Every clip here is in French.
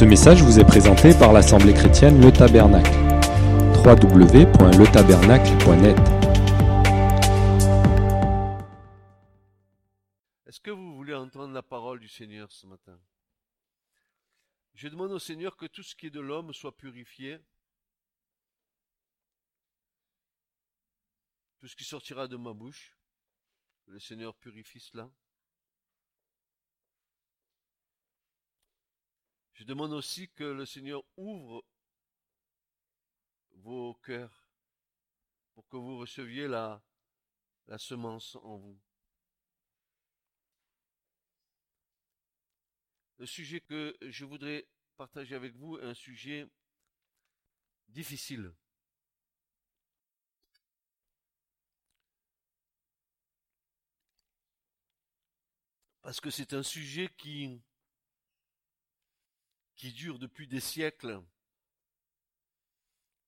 Ce message vous est présenté par l'Assemblée chrétienne Le Tabernacle. www.letabernacle.net Est-ce que vous voulez entendre la parole du Seigneur ce matin? Je demande au Seigneur que tout ce qui est de l'homme soit purifié. Tout ce qui sortira de ma bouche, le Seigneur purifie cela. Je demande aussi que le Seigneur ouvre vos cœurs pour que vous receviez la, semence en vous. Le sujet que je voudrais partager avec vous est un sujet difficile. Parce que c'est un sujet qui, qui dure depuis des siècles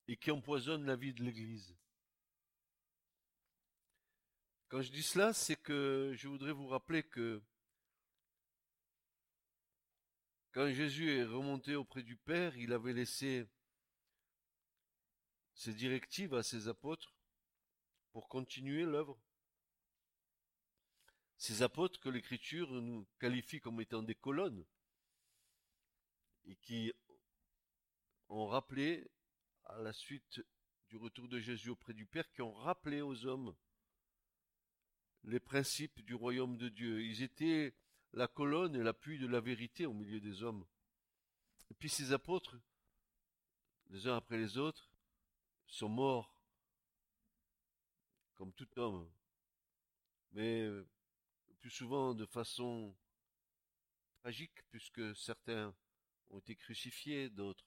et qui empoisonne la vie de l'Église. Quand je dis cela, c'est que je voudrais vous rappeler que quand Jésus est remonté auprès du Père, il avait laissé ses directives à ses apôtres pour continuer l'œuvre. Ces apôtres que l'Écriture nous qualifie comme étant des colonnes et qui ont rappelé, à la suite du retour de Jésus auprès du Père, qui ont rappelé aux hommes les principes du royaume de Dieu. Ils étaient la colonne et l'appui de la vérité au milieu des hommes. Et puis ces apôtres, les uns après les autres, sont morts, comme tout homme, mais plus souvent de façon tragique, puisque certains ont été crucifiés, d'autres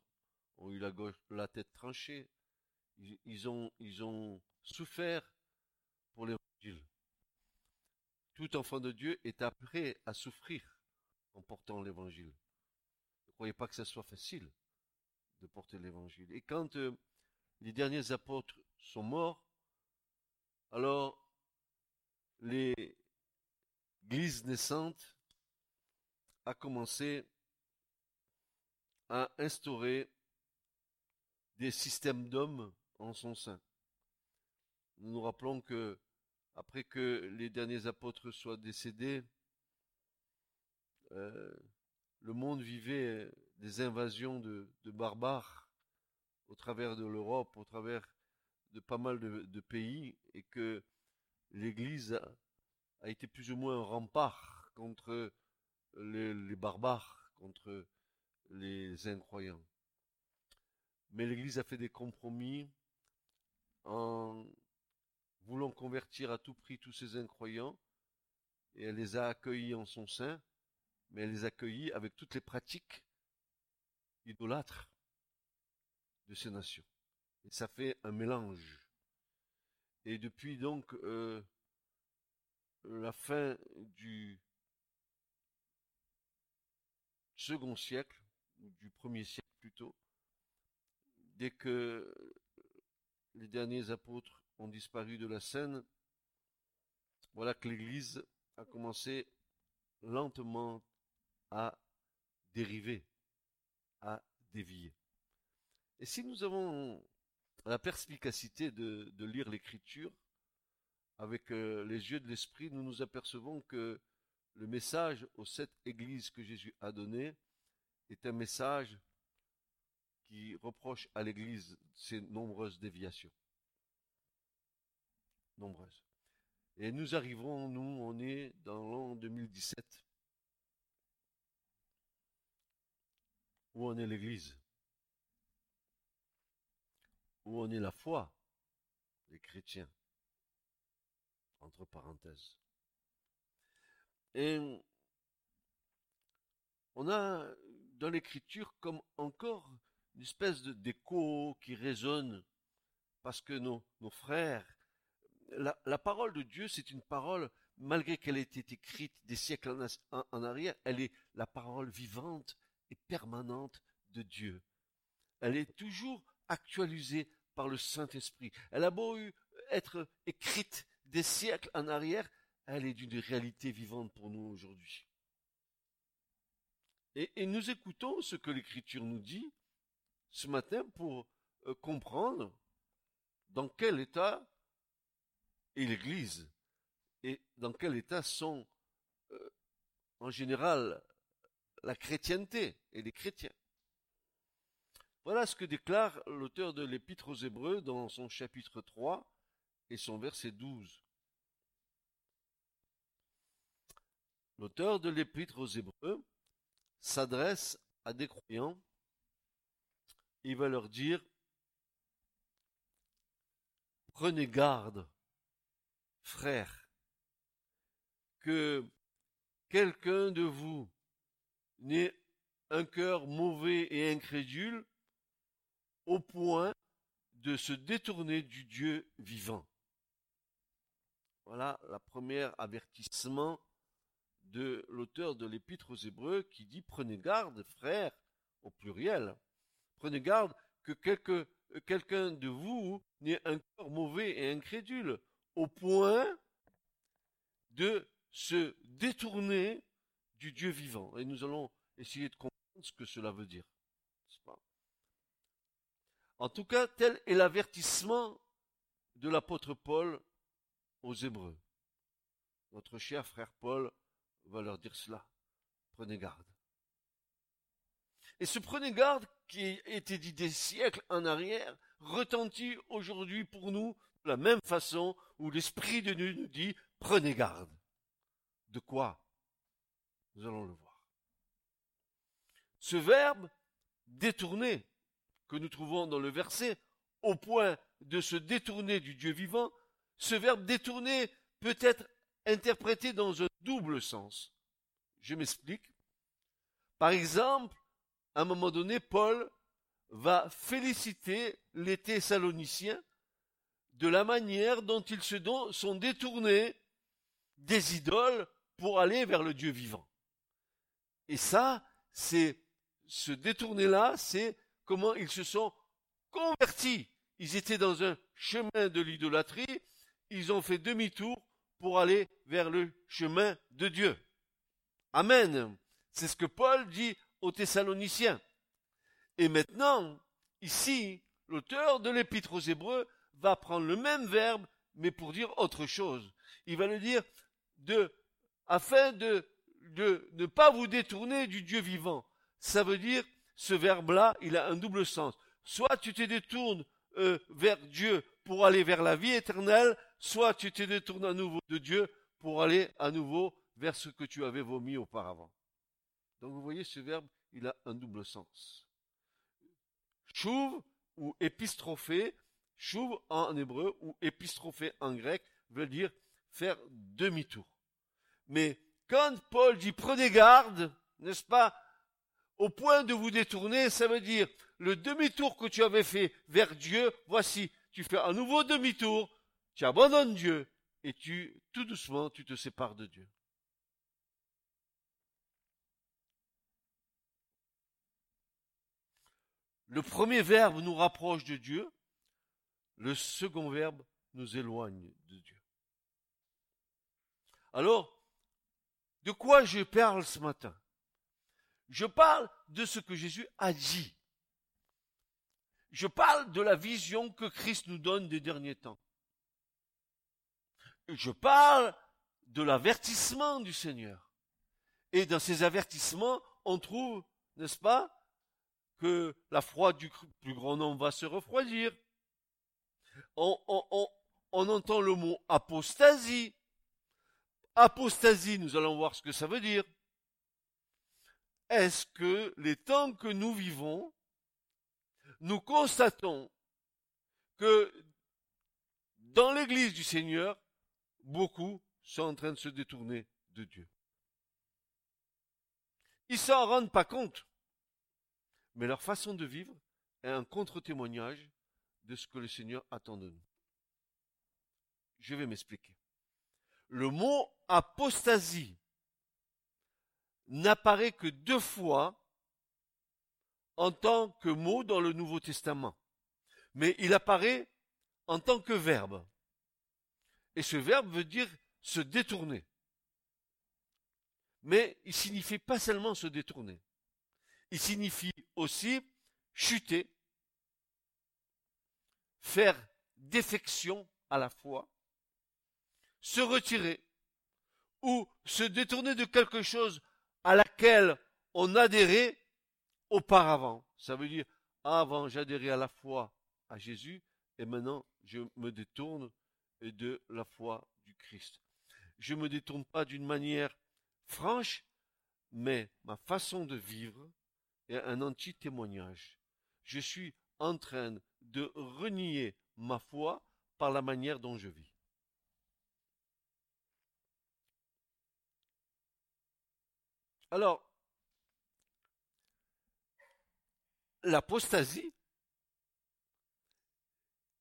ont eu la, tête tranchée. Ils, ils, ont, ils ont souffert pour l'évangile. Tout enfant de Dieu est appelé à souffrir en portant l'évangile. Ne croyez pas que ce soit facile de porter l'évangile. Et quand euh, les derniers apôtres sont morts, alors l'église naissante a commencé à instaurer des systèmes d'hommes en son sein. Nous nous rappelons que après que les derniers apôtres soient décédés, euh, le monde vivait des invasions de, barbares au travers de l'Europe, au travers de pas mal de, pays, et que l'Église a, a, été plus ou moins un rempart contre les barbares, contre les incroyants. Mais l'Église a fait des compromis en voulant convertir à tout prix tous ces incroyants, et elle les a accueillis en son sein, mais elle les a accueillis avec toutes les pratiques idolâtres de ces nations. Et ça fait un mélange. Et depuis donc euh, la fin du second siècle, du premier siècle plutôt, dès que les derniers apôtres ont disparu de la scène, voilà que l'Église a commencé lentement à dériver, à dévier. Et si nous avons la perspicacité de, lire l'Écriture avec euh, les yeux de l'Esprit, nous nous apercevons que le message aux sept églises que Jésus a donné est un message qui reproche à l'Église ses nombreuses déviations. Nombreuses. Et nous arrivons, nous, on est dans l'an 2017. Où en est l'Église? Où en est la foi des chrétiens? Entre parenthèses. Et on a dans l'écriture comme encore une espèce d'écho qui résonne parce que nos, frères, la, parole de Dieu, c'est une parole, malgré qu'elle ait été écrite des siècles en, en, en, arrière, elle est la parole vivante et permanente de Dieu. Elle est toujours actualisée par le Saint-Esprit. Elle a beau être écrite des siècles en arrière, elle est d'une réalité vivante pour nous aujourd'hui. Et, nous écoutons ce que l'Écriture nous dit ce matin pour euh, comprendre dans quel état est l'Église et dans quel état sont euh, en général la chrétienté et les chrétiens. Voilà ce que déclare l'auteur de l'Épître aux Hébreux dans son chapitre 3 et son verset 12. L'auteur de l'Épître aux Hébreux s'adresse à des croyants. Il va leur dire Prenez garde, frères, que quelqu'un de vous n'ait un cœur mauvais et incrédule au point de se détourner du Dieu vivant. Voilà la première avertissement de l'auteur de l'épître aux Hébreux qui dit prenez garde, frères, au pluriel. Prenez garde que quelqu'un de vous n'ait un cœur mauvais et incrédule, au point de se détourner du Dieu vivant. Et nous allons essayer de comprendre ce que cela veut dire. En tout cas, tel est l'avertissement de l'apôtre Paul aux Hébreux. Notre cher frère Paul va leur dire cela. Prenez garde. Et ce prenez garde qui était dit des siècles en arrière retentit aujourd'hui pour nous de la même façon où l'Esprit de Dieu nous dit prenez garde. De quoi Nous allons le voir. Ce verbe détourner que nous trouvons dans le verset, au point de se détourner du Dieu vivant, ce verbe détourner peut être interprété dans un double sens. Je m'explique. Par exemple, à un moment donné, Paul va féliciter les Thessaloniciens de la manière dont ils se sont détournés des idoles pour aller vers le Dieu vivant. Et ça, c'est ce détourner-là, c'est comment ils se sont convertis. Ils étaient dans un chemin de l'idolâtrie, ils ont fait demi-tour pour aller vers le chemin de Dieu. Amen. C'est ce que Paul dit aux Thessaloniciens. Et maintenant, ici, l'auteur de l'épître aux Hébreux va prendre le même verbe, mais pour dire autre chose. Il va le dire de, afin de, de ne pas vous détourner du Dieu vivant. Ça veut dire ce verbe-là, il a un double sens. Soit tu te détournes euh, vers Dieu pour aller vers la vie éternelle, soit tu te détournes à nouveau de Dieu pour aller à nouveau vers ce que tu avais vomi auparavant. Donc vous voyez, ce verbe, il a un double sens. Chouv ou épistrophée, chouv en hébreu ou épistrophée en grec veut dire faire demi-tour. Mais quand Paul dit prenez garde, n'est-ce pas, au point de vous détourner, ça veut dire le demi-tour que tu avais fait vers Dieu, voici, tu fais un nouveau demi-tour, tu abandonnes Dieu et tu, tout doucement, tu te sépares de Dieu. Le premier verbe nous rapproche de Dieu, le second verbe nous éloigne de Dieu. Alors, de quoi je parle ce matin? Je parle de ce que Jésus a dit. Je parle de la vision que Christ nous donne des derniers temps. Je parle de l'avertissement du Seigneur. Et dans ces avertissements, on trouve, n'est-ce pas, que la foi du plus grand nombre va se refroidir. On, on entend le mot apostasie. Apostasie, nous allons voir ce que ça veut dire est-ce que les temps que nous vivons, nous constatons que dans l'église du Seigneur, beaucoup sont en train de se détourner de Dieu. Ils s'en rendent pas compte, mais leur façon de vivre est un contre-témoignage de ce que le Seigneur attend de nous. Je vais m'expliquer. Le mot apostasie n'apparaît que deux fois en tant que mot dans le Nouveau Testament. Mais il apparaît en tant que verbe. Et ce verbe veut dire se détourner. Mais il signifie pas seulement se détourner. il signifie aussi chuter, faire défection à la foi, se retirer ou se détourner de quelque chose à laquelle on adhérait auparavant. Ça veut dire, avant j'adhérais à la foi à Jésus et maintenant je me détourne de la foi du Christ. Je ne me détourne pas d'une manière franche, mais ma façon de vivre est un anti-témoignage. Je suis en train de renier ma foi par la manière dont je vis. Alors, l'apostasie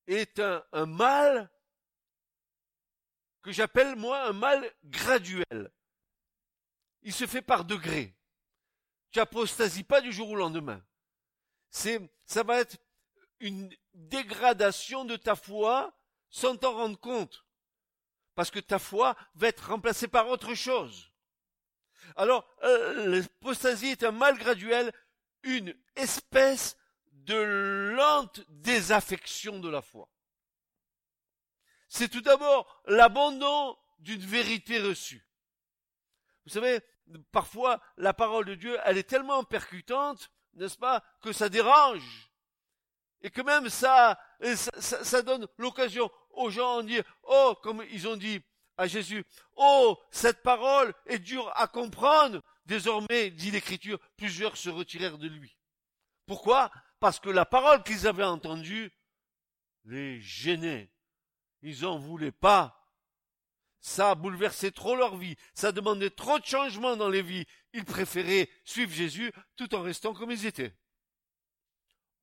est un mal que j'appelle moi un mal graduel. Il se fait par degrés. Tu apostasies pas du jour au lendemain. C'est, ça va être une dégradation de ta foi sans t'en rendre compte. Parce que ta foi va être remplacée par autre chose. Alors, euh, l'apostasie est un mal graduel, une espèce de lente désaffection de la foi. C'est tout d'abord l'abandon d'une vérité reçue. Vous savez, parfois, la parole de Dieu, elle est tellement percutante, n'est-ce pas, que ça dérange. Et que même ça, ça, donne l'occasion aux gens de dire, oh, comme ils ont dit à Jésus, oh, cette parole est dure à comprendre. Désormais, dit l'Écriture, plusieurs se retirèrent de lui. Pourquoi? Parce que la parole qu'ils avaient entendue les gênait. Ils n'en voulaient pas. Ça a bouleversé trop leur vie. Ça demandait trop de changements dans les vies. Ils préféraient suivre Jésus tout en restant comme ils étaient.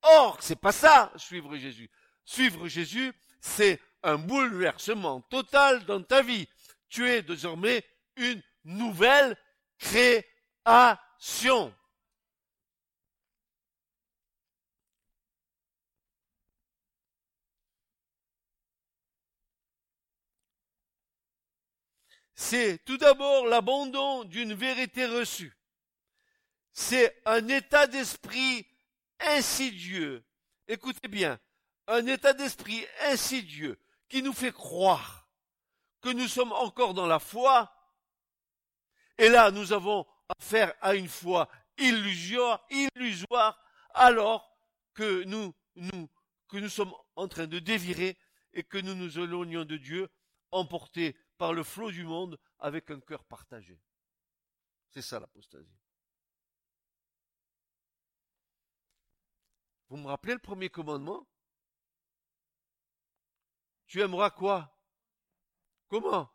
Or, c'est pas ça, suivre Jésus. Suivre Jésus, c'est un bouleversement total dans ta vie. Tu es désormais une nouvelle création. C'est tout d'abord l'abandon d'une vérité reçue. C'est un état d'esprit insidieux. Écoutez bien, un état d'esprit insidieux qui nous fait croire que nous sommes encore dans la foi. Et là, nous avons affaire à une foi illusoire, illusoire, alors que nous, nous, que nous sommes en train de dévirer et que nous nous éloignons de Dieu, emportés par le flot du monde avec un cœur partagé. C'est ça l'apostasie. Vous me rappelez le premier commandement? Tu aimeras quoi? Comment?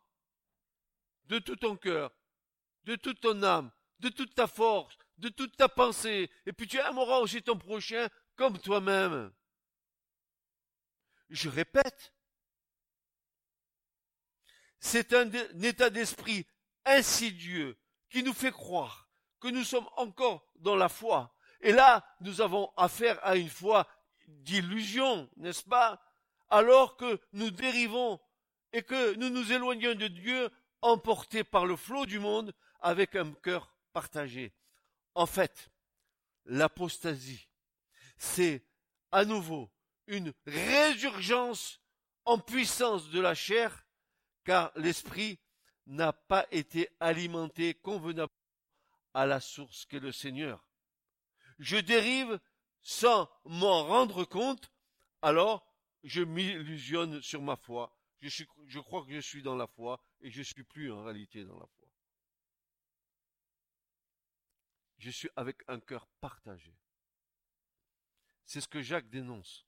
De tout ton cœur, de toute ton âme, de toute ta force, de toute ta pensée, et puis tu aimeras aussi ton prochain comme toi-même. Je répète, c'est un, état d'esprit insidieux qui nous fait croire que nous sommes encore dans la foi. Et là, nous avons affaire à une foi d'illusion, n'est-ce pas? Alors que nous dérivons et que nous nous éloignons de Dieu, emportés par le flot du monde, avec un cœur partagé. En fait, l'apostasie, c'est à nouveau une résurgence en puissance de la chair car l'esprit n'a pas été alimenté convenablement à la source qu'est le Seigneur. Je dérive sans m'en rendre compte, alors je m'illusionne sur ma foi. Je, crois que je suis dans la foi et je ne suis plus en réalité dans la foi. Je suis avec un cœur partagé. C'est ce que Jacques dénonce,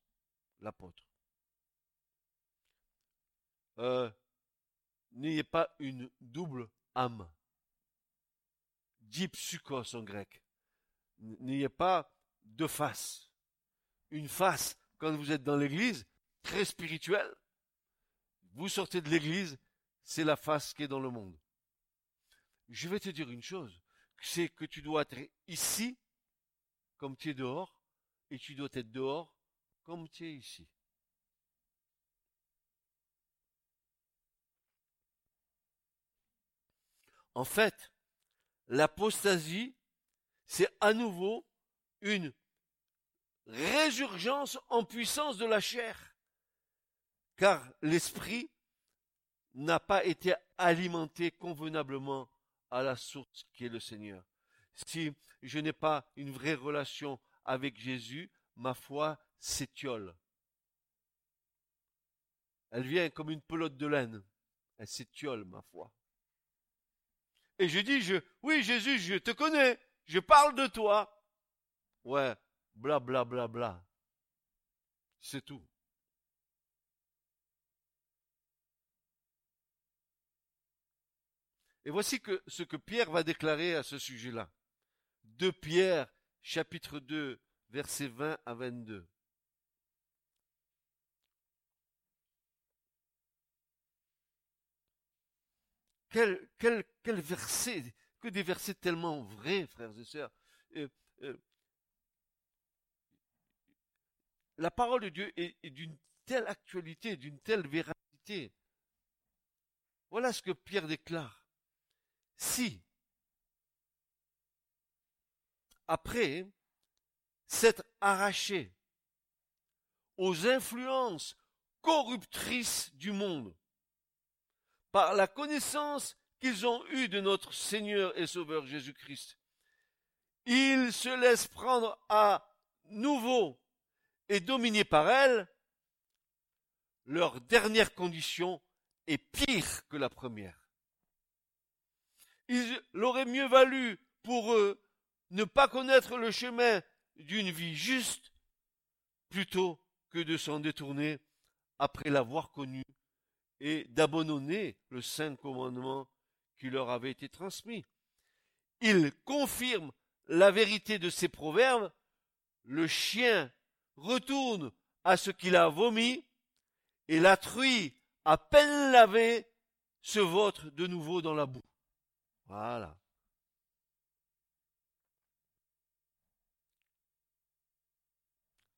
l'apôtre. Euh, n'ayez pas une double âme. Dipsukos en grec. N'ayez pas deux faces. Une face quand vous êtes dans l'église, très spirituelle. Vous sortez de l'église, c'est la face qui est dans le monde. Je vais te dire une chose, c'est que tu dois être ici comme tu es dehors, et tu dois être dehors comme tu es ici. En fait, l'apostasie, c'est à nouveau une résurgence en puissance de la chair, car l'esprit n'a pas été alimenté convenablement à la source qui est le Seigneur. Si je n'ai pas une vraie relation avec Jésus, ma foi s'étiole. Elle vient comme une pelote de laine. Elle s'étiole, ma foi. Et je dis, oui, Jésus, je te connais. Je parle de toi. Ouais, bla bla bla bla. C'est tout. Et voici ce que Pierre va déclarer à ce sujet-là. De Pierre, chapitre 2, versets 20 à 22. Quel, verset, que des versets tellement vrais, frères et sœurs. Euh, euh, la parole de Dieu est, est d'une telle actualité, d'une telle véracité. Voilà ce que Pierre déclare. Si, après s'être arraché aux influences corruptrices du monde, par la connaissance qu'ils ont eue de notre Seigneur et Sauveur Jésus-Christ. Ils se laissent prendre à nouveau et dominer par elle, leur dernière condition est pire que la première. Il aurait mieux valu pour eux ne pas connaître le chemin d'une vie juste plutôt que de s'en détourner après l'avoir connu et d'abandonner le saint commandement qui leur avait été transmis. Il confirme la vérité de ces proverbes. Le chien retourne à ce qu'il a vomi et la truie, à peine lavée, se vautre de nouveau dans la boue. Voilà.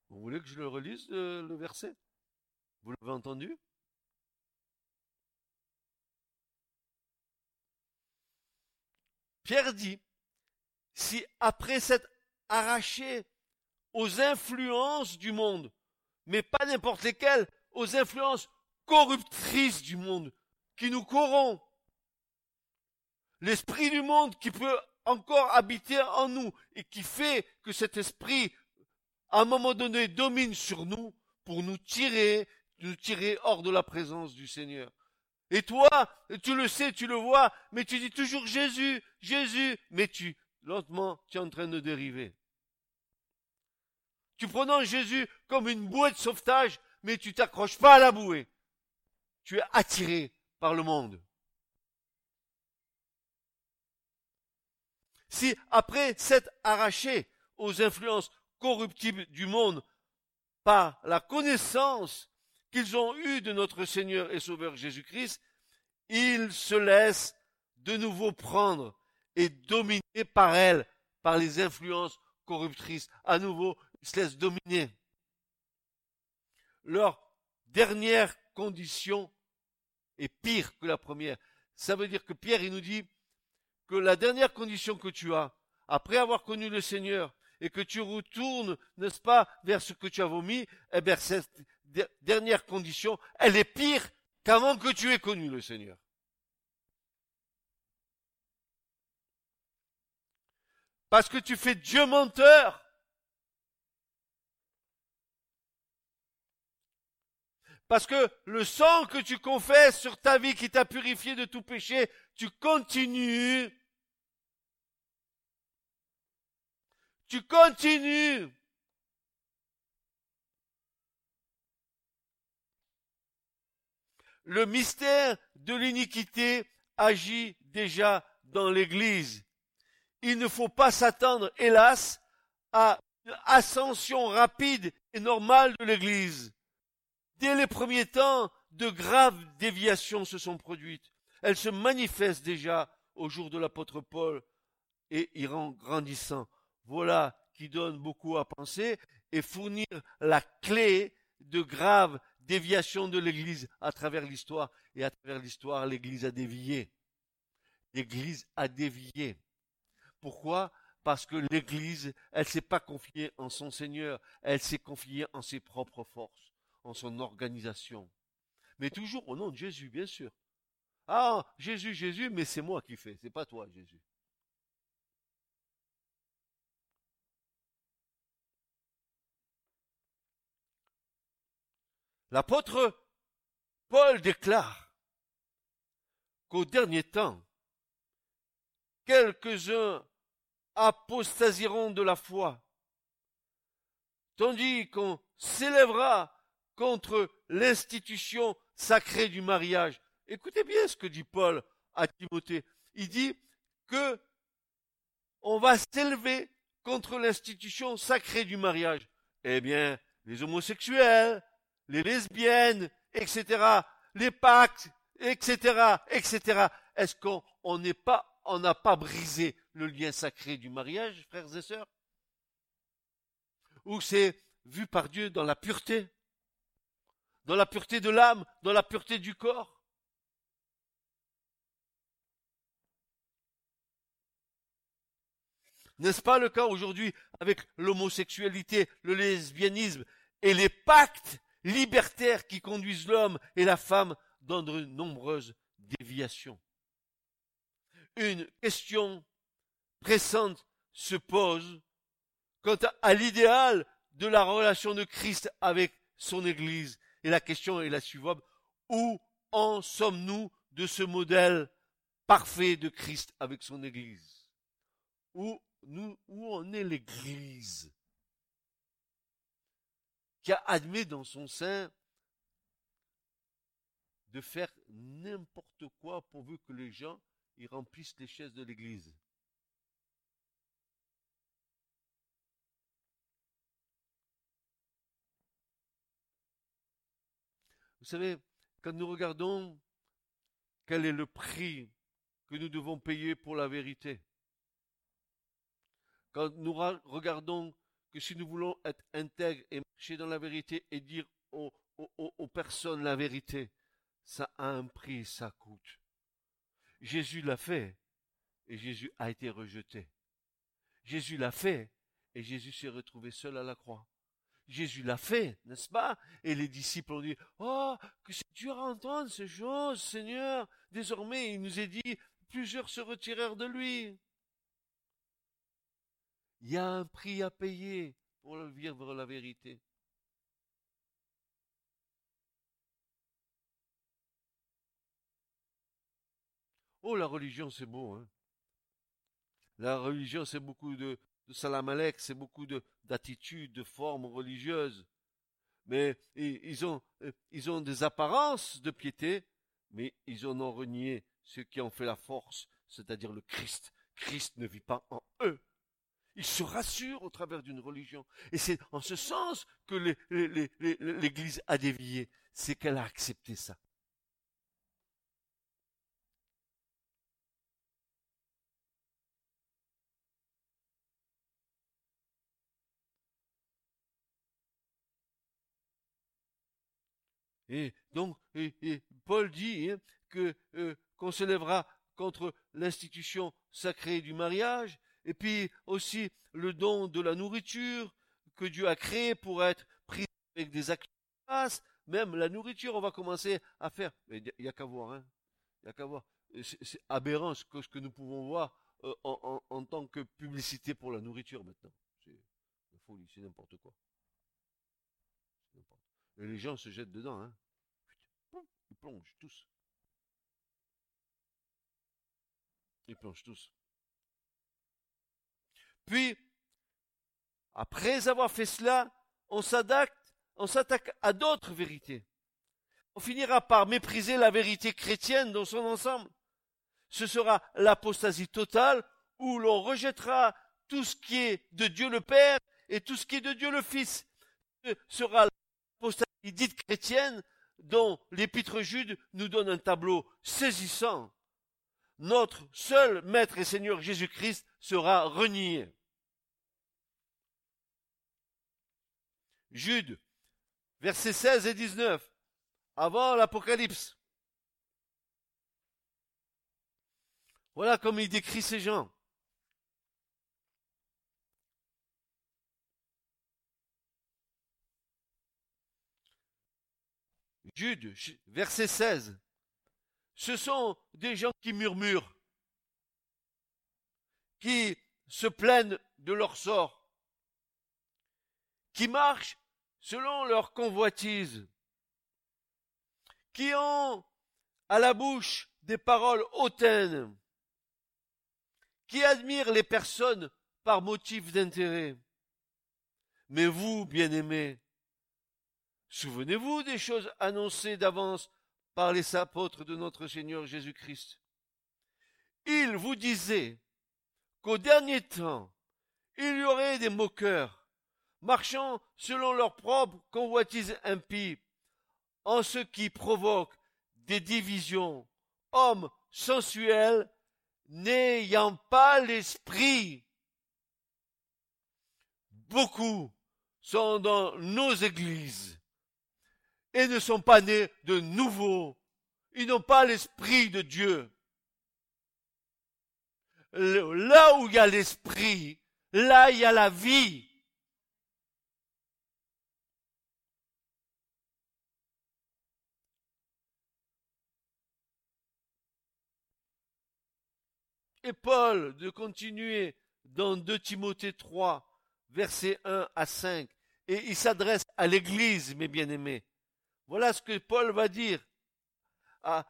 Vous voulez que je le relise, le, le verset? Vous l'avez entendu? Pierre dit, si après s'être arraché aux influences du monde, mais pas n'importe lesquelles, aux influences corruptrices du monde, qui nous corrompent, l'esprit du monde qui peut encore habiter en nous et qui fait que cet esprit, à un moment donné, domine sur nous pour nous tirer, nous tirer hors de la présence du Seigneur. Et toi, tu le sais, tu le vois, mais tu dis toujours Jésus, Jésus, mais tu, lentement, tu es en train de dériver. Tu prononces Jésus comme une bouée de sauvetage, mais tu t'accroches pas à la bouée. Tu es attiré par le monde. Si après s'être arraché aux influences corruptibles du monde par la connaissance qu'ils ont eue de notre Seigneur et Sauveur Jésus-Christ, ils se laissent de nouveau prendre et dominer par elle, par les influences corruptrices. À nouveau, ils se laissent dominer. Leur dernière condition est pire que la première. Ça veut dire que Pierre, il nous dit que la dernière condition que tu as, après avoir connu le Seigneur, et que tu retournes, n'est-ce pas, vers ce que tu as vomi, eh bien, cette dernière condition, elle est pire qu'avant que tu aies connu le Seigneur. Parce que tu fais Dieu menteur. Parce que le sang que tu confesses sur ta vie qui t'a purifié de tout péché, tu continues. Tu continues. Le mystère de l'iniquité agit déjà dans l'Église il ne faut pas s'attendre, hélas, à une ascension rapide et normale de l'Église. Dès les premiers temps, de graves déviations se sont produites. Elles se manifestent déjà au jour de l'apôtre Paul et iront grandissant. Voilà qui donne beaucoup à penser et fournir la clé de graves déviations de l'Église à travers l'histoire. Et à travers l'histoire, l'Église a dévié. L'Église a dévié. Pourquoi? Parce que l'Église, elle s'est pas confiée en son Seigneur, elle s'est confiée en ses propres forces, en son organisation. Mais toujours au nom de Jésus, bien sûr. Ah, Jésus, Jésus, mais c'est moi qui fais, c'est pas toi, Jésus. L'apôtre Paul déclare qu'au dernier temps, quelques-uns apostasieront de la foi, tandis qu'on s'élèvera contre l'institution sacrée du mariage. Écoutez bien ce que dit Paul à Timothée. Il dit que on va s'élever contre l'institution sacrée du mariage. Eh bien, les homosexuels, les lesbiennes, etc., les pactes, etc., etc. Est-ce qu'on n'a pas brisé le lien sacré du mariage, frères et sœurs? Ou c'est vu par Dieu dans la pureté? Dans la pureté de l'âme, dans la pureté du corps? N'est-ce pas le cas aujourd'hui avec l'homosexualité, le lesbianisme et les pactes? Libertaires qui conduisent l'homme et la femme dans de nombreuses déviations. Une question pressante se pose quant à l'idéal de la relation de Christ avec son Église. Et la question est la suivante. Où en sommes-nous de ce modèle parfait de Christ avec son Église? Où, en est l'Église? Qui a admis dans son sein de faire n'importe quoi pourvu que les gens y remplissent les chaises de l'église. Vous savez, quand nous regardons quel est le prix que nous devons payer pour la vérité, quand nous regardons que si nous voulons être intègres et dans la vérité et dire aux, aux, personnes la vérité, ça a un prix, ça coûte. Jésus l'a fait et Jésus a été rejeté. Jésus l'a fait et Jésus s'est retrouvé seul à la croix. Jésus l'a fait, n'est-ce pas? Et les disciples ont dit, oh, que c'est dur à entendre ces choses, Seigneur. Désormais, il nous est dit, plusieurs se retirèrent de lui. Il y a un prix à payer pour vivre la vérité. Oh, la religion, c'est beau, hein. La religion, c'est beaucoup de, de salamalek, c'est beaucoup de, d'attitudes, de formes religieuses. Mais ils ont, euh, ils ont des apparences de piété, mais ils en ont renié ce qui en fait la force, c'est-à-dire le Christ. Christ ne vit pas en eux. Il se rassure au travers d'une religion. Et c'est en ce sens que l'Église a dévié. C'est qu'elle a accepté ça. Et donc, Paul dit hein, euh, qu'on se lèvera contre l'institution sacrée du mariage, et puis aussi le don de la nourriture que Dieu a créé pour être pris avec des actions même la nourriture, on va commencer à faire. Il n'y a qu'à voir, hein. Il n'y a qu'à voir. C'est aberrant ce que, nous pouvons voir euh, en, tant que publicité pour la nourriture maintenant. C'est folie, c'est n'importe quoi. Les gens se jettent dedans, hein. Ils plongent tous. Ils plongent tous. Puis, après avoir fait cela, on s'attaque, on s'attaque à d'autres vérités. On finira par mépriser la vérité chrétienne dans son ensemble. Ce sera l'apostasie totale où l'on rejettera tout ce qui est de Dieu le Père et tout ce qui est de Dieu le Fils. Sera l'apostasie dite chrétienne dont l'épître Jude nous donne un tableau saisissant. Notre seul Maître et Seigneur Jésus-Christ sera renié. Jude, versets 16 et 19, avant l'Apocalypse. Voilà comme il décrit ces gens. Jude, verset 16. Ce sont des gens qui murmurent, qui se plaignent de leur sort, qui marchent selon leur convoitise, qui ont à la bouche des paroles hautaines, qui admirent les personnes par motif d'intérêt. Mais vous, bien-aimés, souvenez-vous des choses annoncées d'avance par les apôtres de notre Seigneur Jésus-Christ. Ils vous disaient qu'au dernier temps, il y aurait des moqueurs, marchant selon leur propre convoitise impie, en ce qui provoque des divisions, hommes sensuels, n'ayant pas l'esprit. Beaucoup sont dans nos églises et ne sont pas nés de nouveau. Ils n'ont pas l'esprit de Dieu. Là où il y a l'esprit, là il y a la vie. Et Paul de continuer dans 2 Timothée 3, versets 1 à 5, et il s'adresse à l'Église, mes bien-aimés. Voilà ce que Paul va dire à,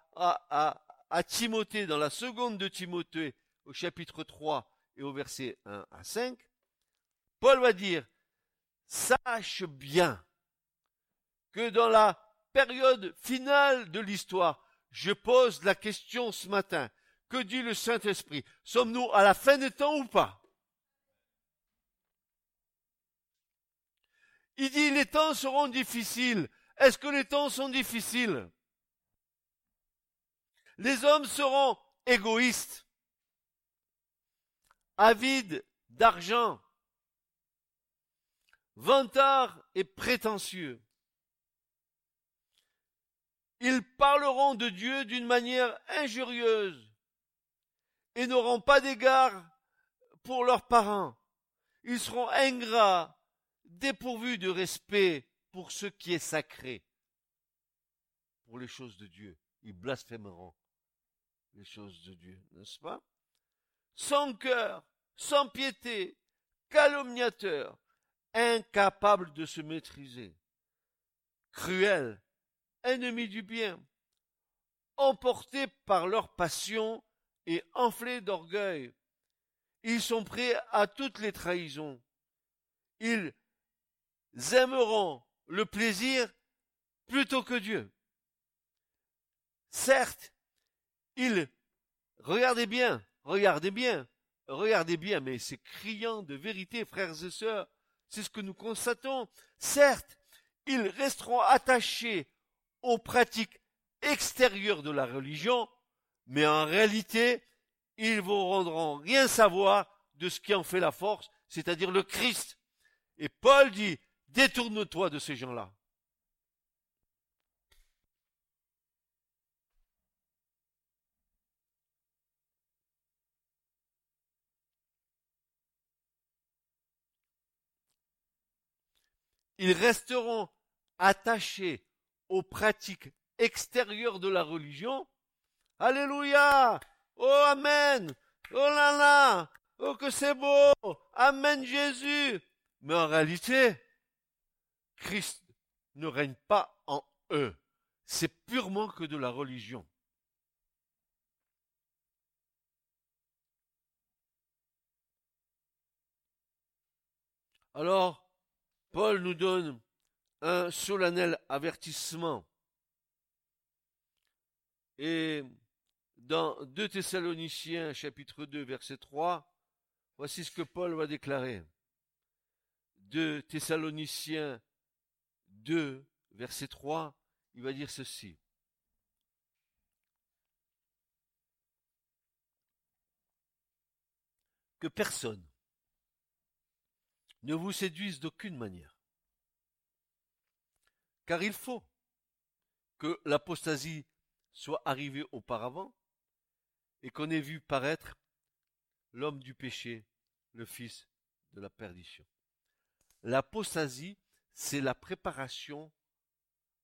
Timothée dans la seconde de Timothée au chapitre 3 et au verset 1 à 5. Paul va dire, sache bien que dans la période finale de l'histoire, je pose la question ce matin, que dit le Saint-Esprit? Sommes-nous à la fin des temps ou pas? Il dit les temps seront difficiles. Est-ce que les temps sont difficiles? Les hommes seront égoïstes, avides d'argent, vantards et prétentieux. Ils parleront de Dieu d'une manière injurieuse et n'auront pas d'égard pour leurs parents. Ils seront ingrats, dépourvus de respect pour ce qui est sacré, pour les choses de Dieu. Ils blasphémeront les choses de Dieu, n'est-ce pas? Sans cœur, sans piété, calomniateurs, incapables de se maîtriser, cruels, ennemis du bien, emportés par leur passion et enflés d'orgueil. Ils sont prêts à toutes les trahisons. Ils aimeront le plaisir plutôt que Dieu. Certes, ils, regardez bien, regardez bien, regardez bien, mais c'est criant de vérité, frères et sœurs, c'est ce que nous constatons. Certes, ils resteront attachés aux pratiques extérieures de la religion, mais en réalité, ils vous rendront rien savoir de ce qui en fait la force, c'est-à-dire le Christ. Et Paul dit, détourne-toi de ces gens-là. Ils resteront attachés aux pratiques extérieures de la religion, Alléluia. Oh, Amen. Oh là là. Oh, que c'est beau. Amen, Jésus. Mais en réalité, Christ ne règne pas en eux. C'est purement que de la religion. Alors, Paul nous donne un solennel avertissement. Et dans 2 Thessaloniciens chapitre 2 verset 3, voici ce que Paul va déclarer. 2 Thessaloniciens 2 verset 3, il va dire ceci. Que personne ne vous séduise d'aucune manière. Car il faut que l'apostasie soit arrivé auparavant et qu'on ait vu paraître l'homme du péché, le fils de la perdition. L'apostasie, c'est la préparation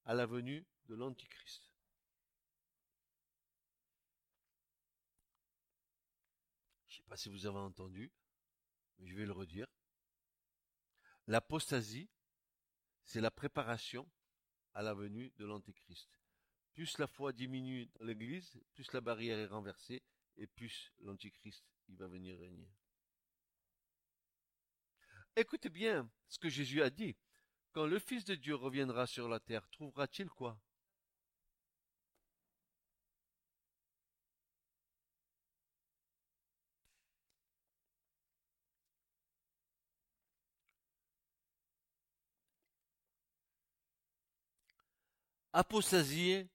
à la venue de l'Antichrist. Je ne sais pas si vous avez entendu, mais je vais le redire. L'apostasie, c'est la préparation à la venue de l'Antéchrist. Plus la foi diminue dans l'Église, plus la barrière est renversée, et plus l'Antichrist va venir régner. Écoutez bien ce que Jésus a dit. Quand le Fils de Dieu reviendra sur la terre, trouvera-t-il quoi? Apostasier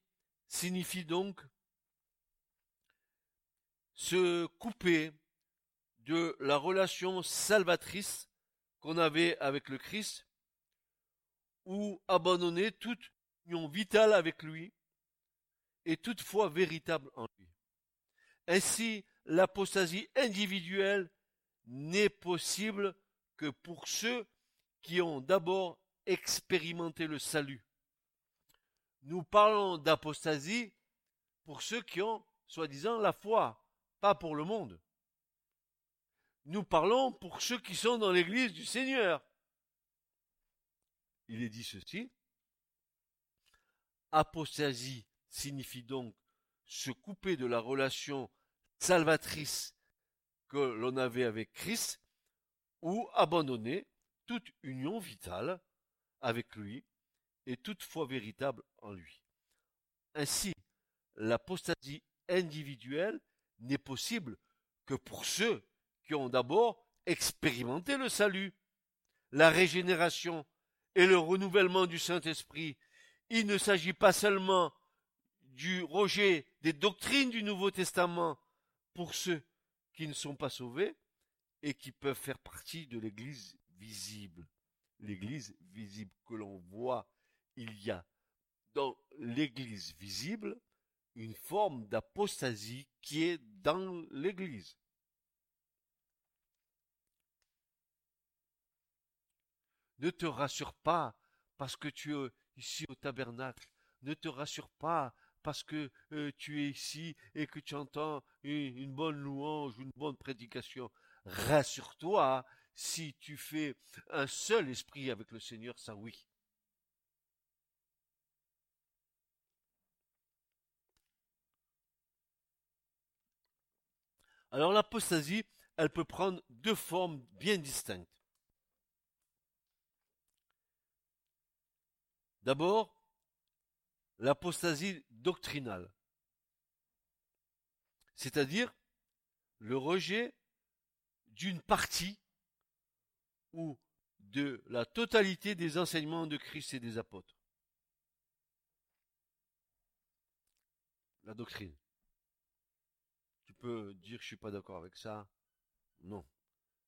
signifie donc se couper de la relation salvatrice qu'on avait avec le Christ ou abandonner toute union vitale avec lui et toute foi véritable en lui. Ainsi, l'apostasie individuelle n'est possible que pour ceux qui ont d'abord expérimenté le salut. Nous parlons d'apostasie pour ceux qui ont, soi-disant, la foi, pas pour le monde. Nous parlons pour ceux qui sont dans l'église du Seigneur. Il est dit ceci. Apostasie signifie donc se couper de la relation salvatrice que l'on avait avec Christ ou abandonner toute union vitale avec lui et toute foi véritable en lui. Ainsi, l'apostasie individuelle n'est possible que pour ceux qui ont d'abord expérimenté le salut, la régénération et le renouvellement du Saint-Esprit. Il ne s'agit pas seulement du rejet des doctrines du Nouveau Testament pour ceux qui ne sont pas sauvés et qui peuvent faire partie de l'Église visible. L'Église visible que l'on voit, il y a dans l'Église visible une forme d'apostasie qui est dans l'Église. Ne te rassure pas parce que tu es ici au tabernacle. Ne te rassure pas parce que euh, tu es ici et que tu entends une, une bonne louange, une bonne prédication. Rassure-toi si tu fais un seul esprit avec le Seigneur, ça oui. Alors l'apostasie, elle peut prendre deux formes bien distinctes. D'abord, l'apostasie doctrinale, c'est-à-dire le rejet d'une partie ou de la totalité des enseignements de Christ et des apôtres. La doctrine peut dire je suis pas d'accord avec ça. Non.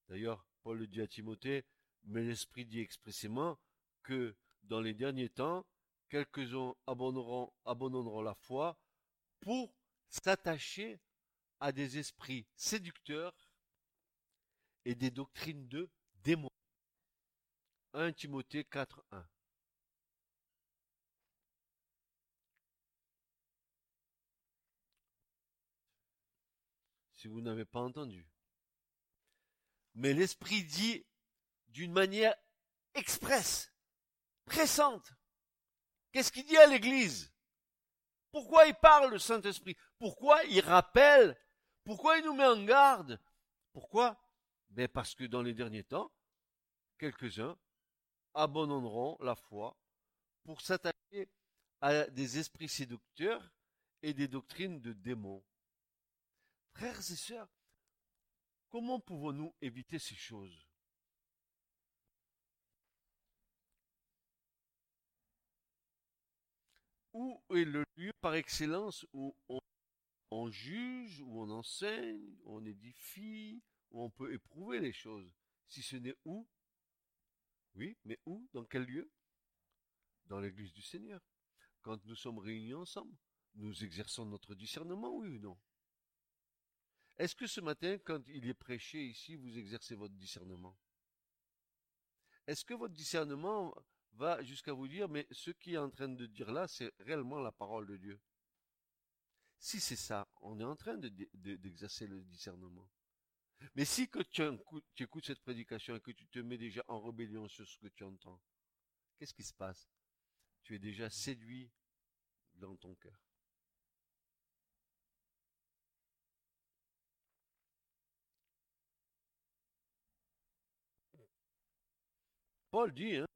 D'ailleurs, Paul le dit à Timothée, mais l'Esprit dit expressément que dans les derniers temps, quelques-uns abandonneront, la foi pour s'attacher à des esprits séducteurs et des doctrines de démons. 1 Timothée 4.1 si vous n'avez pas entendu. Mais l'Esprit dit d'une manière expresse, pressante. Qu'est-ce qu'il dit à l'Église? Pourquoi il parle le Saint-Esprit? Pourquoi il rappelle? Pourquoi il nous met en garde? Pourquoi? Ben parce que dans les derniers temps, quelques-uns abandonneront la foi pour s'attaquer à des esprits séducteurs et des doctrines de démons. Frères et sœurs, comment pouvons-nous éviter ces choses? Où est le lieu par excellence où on, juge, où on enseigne, où on édifie, où on peut éprouver les choses. Si ce n'est où Oui, mais où Dans quel lieu? Dans l'église du Seigneur. Quand nous sommes réunis ensemble, nous exerçons notre discernement, oui ou non? Est-ce que ce matin, quand il est prêché ici, vous exercez votre discernement? Est-ce que votre discernement va jusqu'à vous dire, mais ce qui est en train de dire là, c'est réellement la parole de Dieu. Si c'est ça, on est en train d'exercer le discernement. Mais si que tu écoutes cette prédication et que tu te mets déjà en rébellion sur ce que tu entends, qu'est-ce qui se passe? Tu es déjà séduit dans ton cœur. Paul dit, hein,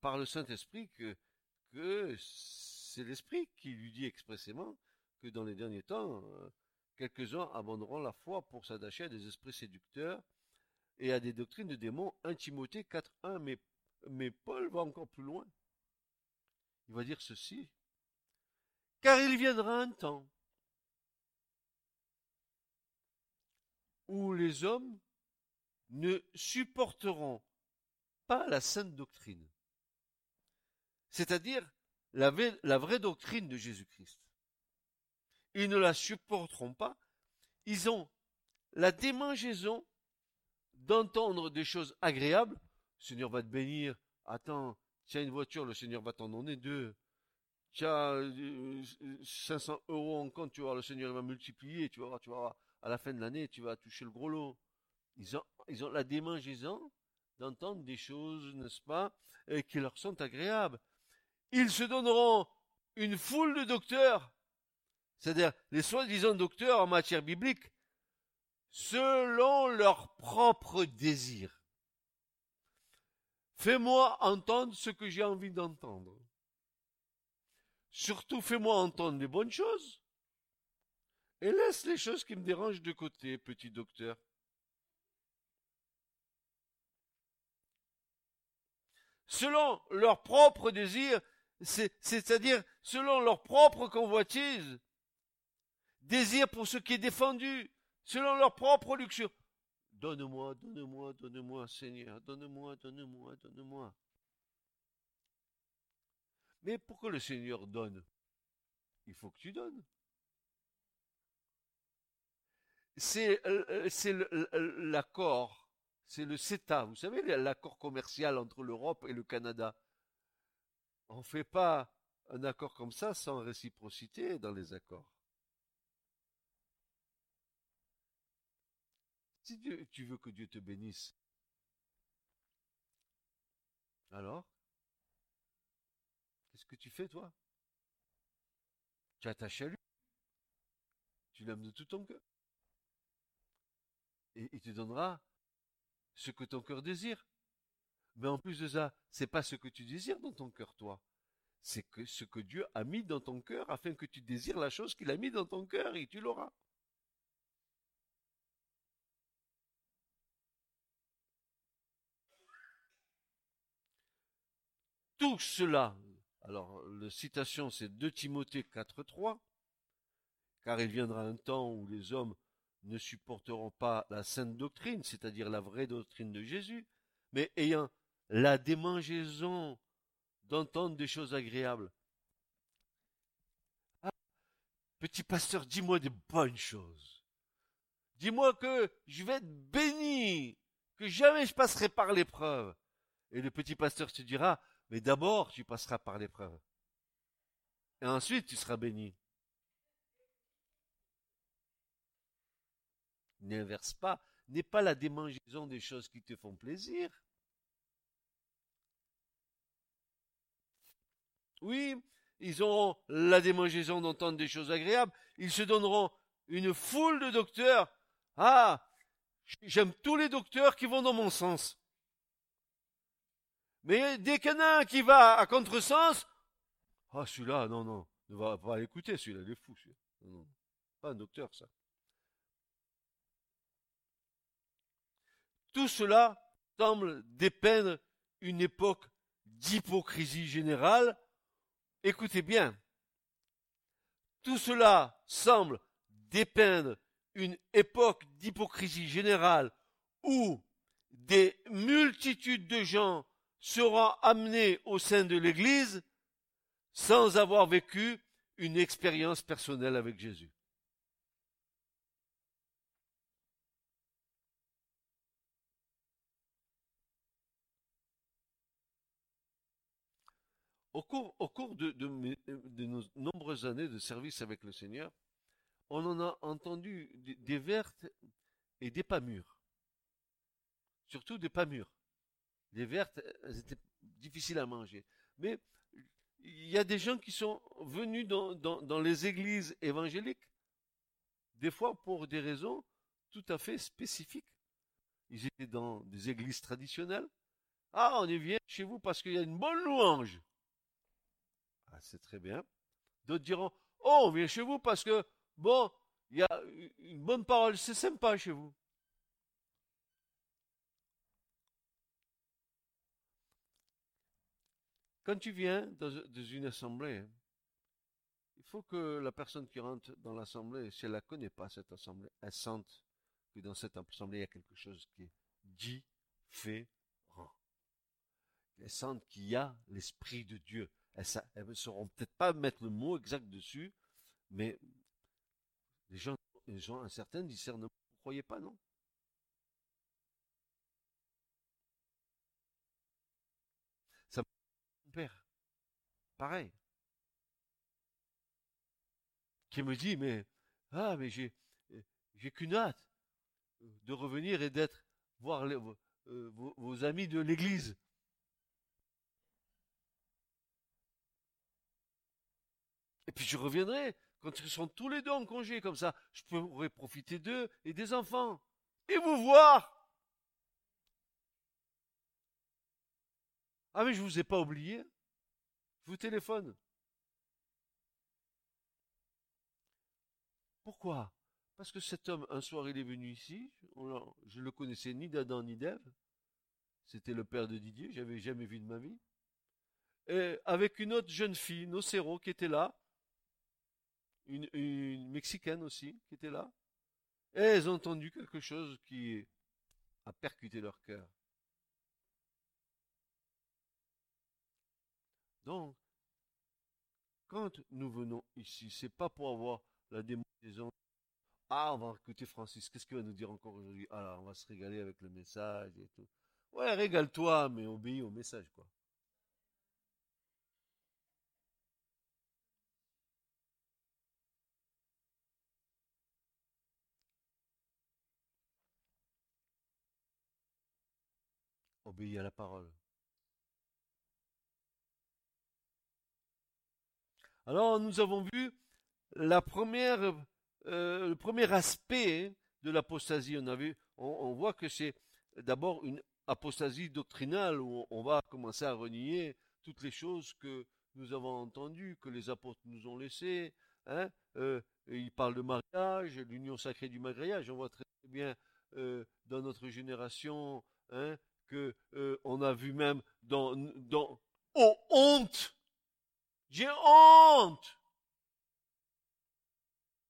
par, le Saint-Esprit, que, c'est l'Esprit qui lui dit expressément que dans les derniers temps, euh, quelques-uns abandonneront la foi pour s'attacher à des esprits séducteurs et à des doctrines de démons. 1 Timothée 4.1, mais, mais Paul va encore plus loin. Il va dire ceci. Car il viendra un temps où les hommes ne supporteront pas la sainte doctrine, c'est-à-dire la, la vraie doctrine de Jésus-Christ. Ils ne la supporteront pas, ils ont la démangeaison d'entendre des choses agréables. Le Seigneur va te bénir. Attends, as une voiture, le Seigneur va t'en donner deux. As 500 euh, euros en compte, tu vois, le Seigneur va multiplier, tu vas tu vas à la fin de l'année, tu vas toucher le gros lot. Ils ont, ils ont la démangeaison d'entendre des choses, n'est-ce pas, et qui leur sont agréables. Ils se donneront une foule de docteurs, c'est-à-dire les soi-disant docteurs en matière biblique, selon leur propre désir. Fais-moi entendre ce que j'ai envie d'entendre. Surtout fais-moi entendre les bonnes choses. Et laisse les choses qui me dérangent de côté, petit docteur. Selon leur propre désir, c'est-à-dire selon leur propre convoitise, désir pour ce qui est défendu, selon leur propre luxure. Donne-moi, donne-moi, donne-moi, Seigneur, donne-moi, donne-moi, donne-moi. Mais pour que le Seigneur donne, il faut que tu donnes. C'est euh, l'accord c'est le CETA, vous savez, l'accord commercial entre l'Europe et le Canada. On ne fait pas un accord comme ça sans réciprocité dans les accords. Si tu veux que Dieu te bénisse, alors, qu'est-ce que tu fais, toi? Tu attaches à lui? Tu l'aimes de tout ton cœur? Et il te donnera ce que ton cœur désire. Mais en plus de ça, c'est pas ce que tu désires dans ton cœur, toi. C'est que ce que Dieu a mis dans ton cœur afin que tu désires la chose qu'il a mis dans ton cœur et tu l'auras. Tout cela, alors la citation c'est 2 Timothée 4.3, car il viendra un temps où les hommes ne supporteront pas la sainte doctrine, c'est-à-dire la vraie doctrine de Jésus, mais ayant la démangeaison d'entendre des choses agréables. Ah, petit pasteur, dis-moi des bonnes choses. Dis-moi que je vais être béni, que jamais je passerai par l'épreuve. Et le petit pasteur te dira, mais d'abord tu passeras par l'épreuve. Et ensuite tu seras béni. N'inverse pas, n'est pas la démangeaison des choses qui te font plaisir. Oui, ils auront la démangeaison d'entendre des choses agréables, ils se donneront une foule de docteurs. Ah, j'aime tous les docteurs qui vont dans mon sens. Mais dès qu'il qui va à contresens, ah celui-là, non, non, ne va pas l'écouter, celui-là, il est fou, celui-là. Non, non, pas un docteur, ça. Tout cela semble dépeindre une époque d'hypocrisie générale. Écoutez bien, tout cela semble dépeindre une époque d'hypocrisie générale où des multitudes de gens seront amenés au sein de l'Église sans avoir vécu une expérience personnelle avec Jésus. Au cours, de, de, nos nombreuses années de service avec le Seigneur, on en a entendu des, vertes et des pas mûres. Surtout des pas mûres. Les vertes, elles étaient difficiles à manger. Mais il y a des gens qui sont venus dans, dans les églises évangéliques, des fois pour des raisons tout à fait spécifiques. Ils étaient dans des églises traditionnelles. Ah, on est vient chez vous parce qu'il y a une bonne louange. Ah, c'est très bien. D'autres diront, oh, on vient chez vous parce que, bon, il y a une bonne parole, c'est sympa chez vous. Quand tu viens dans, une assemblée, il faut que la personne qui rentre dans l'assemblée, si elle ne la connaît pas, cette assemblée, elle sente que dans cette assemblée, il y a quelque chose qui est différent. Elle sente qu'il y a l'Esprit de Dieu. Elles ne sauront peut-être pas mettre le mot exact dessus, mais les gens, les gens un certain discernement. Vous ne croyez pas, non? Ça mon père. Pareil. Qui me dit, mais, ah, mais j'ai, j'ai qu'une hâte de revenir et d'être, voir euh, vos amis de l'église. Puis je reviendrai quand ils seront tous les deux en congé, comme ça, je pourrai profiter d'eux et des enfants. Et vous voir. Ah mais je vous ai pas oublié. Je vous téléphone. Pourquoi? Parce que cet homme, un soir, il est venu ici. je ne le connaissais ni d'Adam ni d'Ève. C'était le père de Didier, j'avais jamais vu de ma vie. Et avec une autre jeune fille, Nocero, qui était là, une, Mexicaine aussi qui était là. Et elles ont entendu quelque chose qui a percuté leur cœur. Donc, quand nous venons ici, c'est pas pour avoir la démonstration. Ah, on va écouter Francis. Qu'est-ce qu'il va nous dire encore aujourd'hui? Ah, on va se régaler avec le message et tout. Ouais, régale-toi, mais obéis au message, quoi. À la parole. Alors nous avons vu la première, euh, le premier aspect de l'apostasie. On, a vu, on, voit que c'est d'abord une apostasie doctrinale où on va commencer à renier toutes les choses que nous avons entendues, que les apôtres nous ont laissées. Hein euh, il parle de mariage, l'union sacrée du mariage. On voit très bien euh, dans notre génération hein, que euh, on a vu même dans, oh, honte. J'ai honte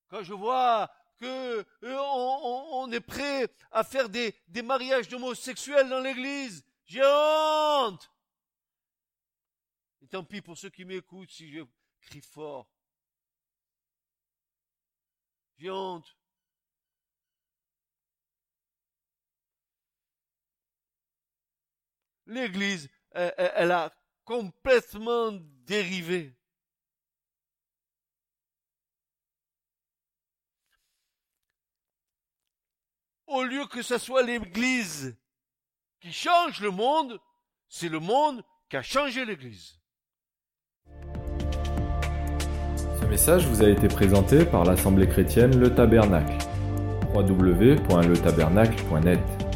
quand je vois que euh, on, est prêt à faire des, des mariages d'homosexuels dans l'église. J'ai honte. Et tant pis pour ceux qui m'écoutent si je crie fort. J'ai honte. l'Église, elle, a complètement dérivé. Au lieu que ce soit l'Église qui change le monde, c'est le monde qui a changé l'Église. Ce message vous a été présenté par l'Assemblée chrétienne Le Tabernacle. www.letabernacle.net